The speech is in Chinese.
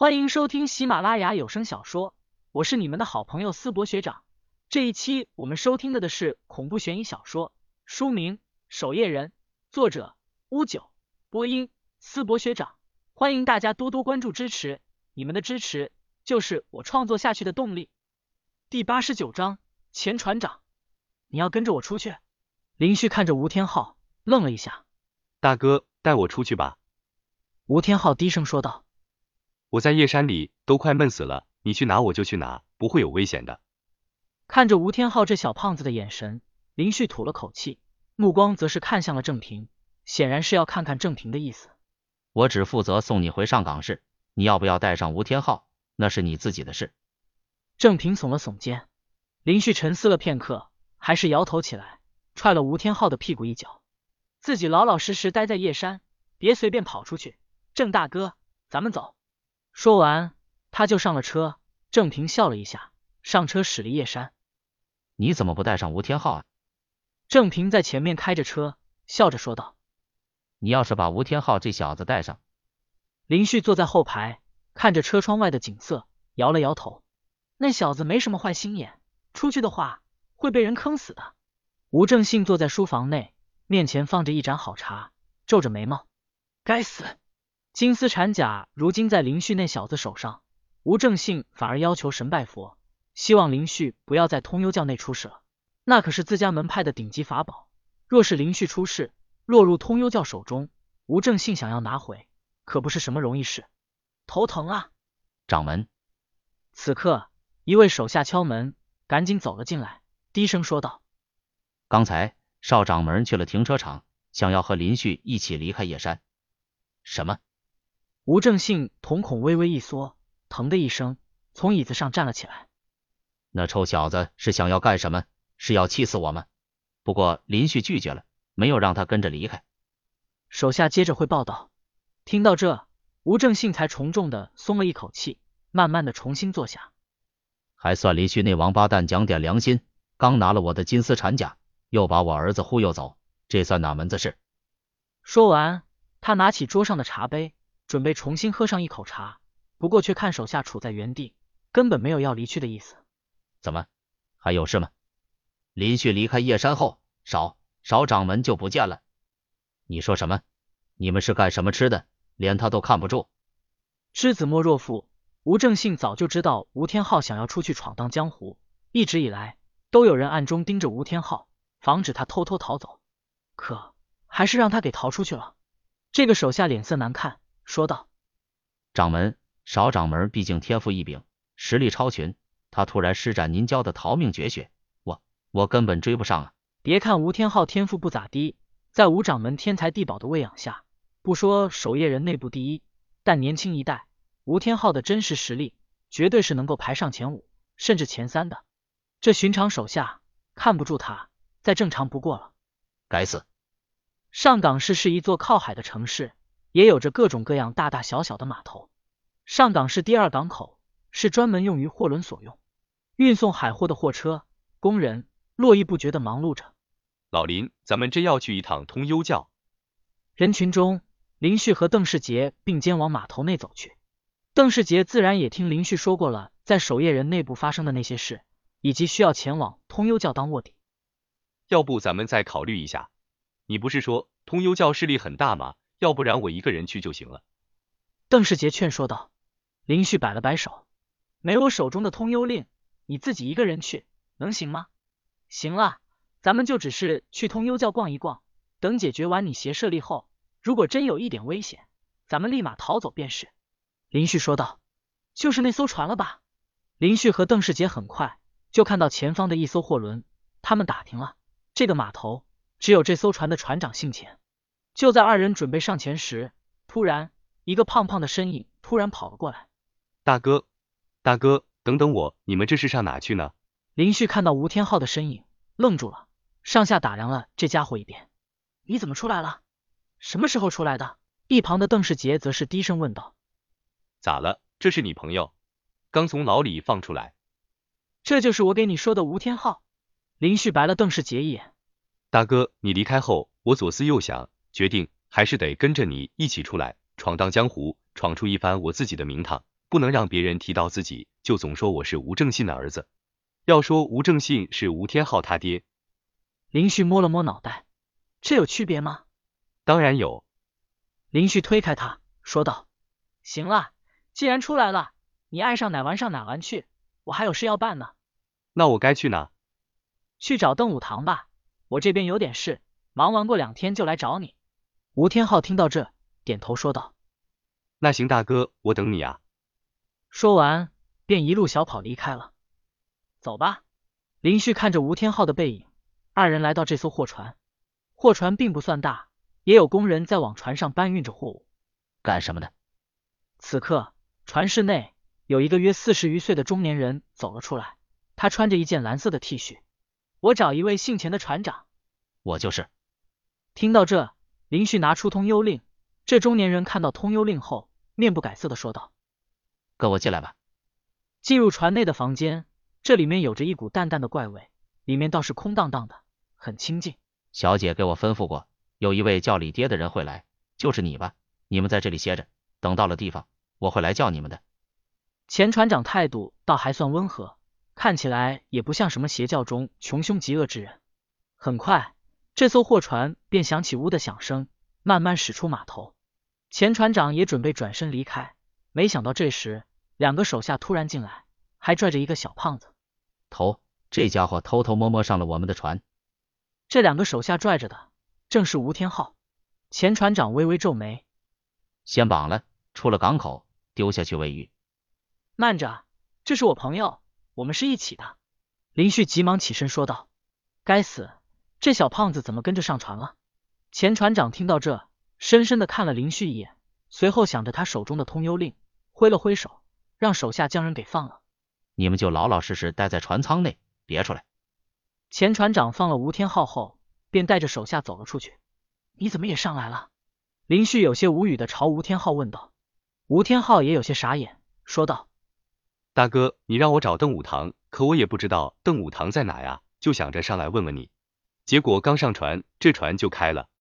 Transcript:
欢迎收听喜马拉雅有声小说，我是你们的好朋友思博学长。这一期我们收听的的是恐怖悬疑小说，书名《守夜人》，作者乌九，播音思博学长。欢迎大家多多关注支持，你们的支持就是我创作下去的动力。第八十九章，前船长，你要跟着我出去？林旭看着吴天昊，愣了一下。大哥，带我出去吧。吴天昊低声说道。我在夜山里都快闷死了，你去哪我就去哪，不会有危险的。看着吴天昊这小胖子的眼神，林旭吐了口气，目光则是看向了郑平，显然是要看看郑平的意思。我只负责送你回上港市，你要不要带上吴天昊，那是你自己的事。郑平耸了耸肩，林旭沉思了片刻，还是摇头起来，踹了吴天昊的屁股一脚，自己老老实实待在夜山，别随便跑出去。郑大哥，咱们走。说完，他就上了车。郑平笑了一下，上车驶离夜山。你怎么不带上吴天昊啊？郑平在前面开着车，笑着说道：“你要是把吴天昊这小子带上……”林旭坐在后排，看着车窗外的景色，摇了摇头：“那小子没什么坏心眼，出去的话会被人坑死的。”吴正信坐在书房内，面前放着一盏好茶，皱着眉毛：“该死！”金丝缠甲如今在林旭那小子手上，吴正信反而要求神拜佛，希望林旭不要在通幽教内出事了。那可是自家门派的顶级法宝，若是林旭出事，落入通幽教手中，吴正信想要拿回，可不是什么容易事。头疼啊！掌门，此刻一位手下敲门，赶紧走了进来，低声说道：“刚才少掌门去了停车场，想要和林旭一起离开夜山。”什么？吴正信瞳孔微微一缩，疼的一声从椅子上站了起来。那臭小子是想要干什么？是要气死我吗？不过林旭拒绝了，没有让他跟着离开。手下接着会报道。听到这，吴正信才重重的松了一口气，慢慢的重新坐下。还算林旭那王八蛋讲点良心，刚拿了我的金丝缠甲，又把我儿子忽悠走，这算哪门子事？说完，他拿起桌上的茶杯。准备重新喝上一口茶，不过却看手下处在原地，根本没有要离去的意思。怎么，还有事吗？林旭离开叶山后，少少掌门就不见了。你说什么？你们是干什么吃的？连他都看不住。知子莫若父，吴正信早就知道吴天昊想要出去闯荡江湖，一直以来都有人暗中盯着吴天昊，防止他偷偷逃走。可还是让他给逃出去了。这个手下脸色难看。说道：“掌门，少掌门毕竟天赋异禀，实力超群。他突然施展您教的逃命绝学，我我根本追不上啊！别看吴天昊天赋不咋地，在吴掌门天才地宝的喂养下，不说守夜人内部第一，但年轻一代，吴天昊的真实实力绝对是能够排上前五，甚至前三的。这寻常手下看不住他，再正常不过了。该死！上港市是一座靠海的城市。”也有着各种各样大大小小的码头。上港市第二港口是专门用于货轮所用，运送海货的货车、工人络绎不绝的忙碌着。老林，咱们真要去一趟通幽教？人群中，林旭和邓世杰并肩往码头内走去。邓世杰自然也听林旭说过了在守夜人内部发生的那些事，以及需要前往通幽教当卧底。要不咱们再考虑一下？你不是说通幽教势力很大吗？要不然我一个人去就行了。邓世杰劝说道。林旭摆了摆手，没我手中的通幽令，你自己一个人去能行吗？行了，咱们就只是去通幽教逛一逛，等解决完你邪舍利后，如果真有一点危险，咱们立马逃走便是。林旭说道。就是那艘船了吧？林旭和邓世杰很快就看到前方的一艘货轮，他们打听了，这个码头只有这艘船的船长姓钱。就在二人准备上前时，突然一个胖胖的身影突然跑了过来。大哥，大哥，等等我，你们这是上哪去呢？林旭看到吴天昊的身影，愣住了，上下打量了这家伙一遍。你怎么出来了？什么时候出来的？一旁的邓世杰则是低声问道。咋了？这是你朋友，刚从牢里放出来。这就是我给你说的吴天昊。林旭白了邓世杰一眼。大哥，你离开后，我左思右想。决定还是得跟着你一起出来闯荡江湖，闯出一番我自己的名堂。不能让别人提到自己就总说我是吴正信的儿子，要说吴正信是吴天昊他爹。林旭摸了摸脑袋，这有区别吗？当然有。林旭推开他，说道：“行了，既然出来了，你爱上哪玩上哪玩去，我还有事要办呢。那我该去哪？去找邓武堂吧，我这边有点事，忙完过两天就来找你。”吴天昊听到这，点头说道：“那行，大哥，我等你啊。”说完，便一路小跑离开了。走吧。林旭看着吴天昊的背影，二人来到这艘货船。货船并不算大，也有工人在往船上搬运着货物。干什么的？此刻，船室内有一个约四十余岁的中年人走了出来。他穿着一件蓝色的 T 恤。我找一位姓钱的船长。我就是。听到这，林旭拿出通幽令。这中年人看到通幽令后，面不改色的说道。跟我进来吧。进入船内的房间，这里面有着一股淡淡的怪味，里面倒是空荡荡的，很清静。小姐给我吩咐过，有一位叫李爹的人会来，就是你吧？你们在这里歇着，等到了地方，我会来叫你们的。钱船长态度倒还算温和，看起来也不像什么邪教中穷凶极恶之人。很快，这艘货船便响起呜的响声，慢慢驶出码头。钱船长也准备转身离开，没想到这时。两个手下突然进来，还拽着一个小胖子。头，这家伙偷偷摸摸上了我们的船。这两个手下拽着的正是吴天昊。钱船长微微皱眉，先绑了，出了港口，丢下去喂鱼。慢着，这是我朋友，我们是一起的。林旭急忙起身说道：“该死，这小胖子怎么跟着上船了？”钱船长听到这，深深的看了林旭一眼，随后想着他手中的通幽令，挥了挥手。让手下将人给放了，你们就老老实实待在船舱内，别出来。钱船长放了吴天昊后，便带着手下走了出去。你怎么也上来了？林旭有些无语的朝吴天昊问道。吴天昊也有些傻眼，说道：“大哥，你让我找邓武堂，可我也不知道邓武堂在哪呀，就想着上来问问你。结果刚上船，这船就开了。”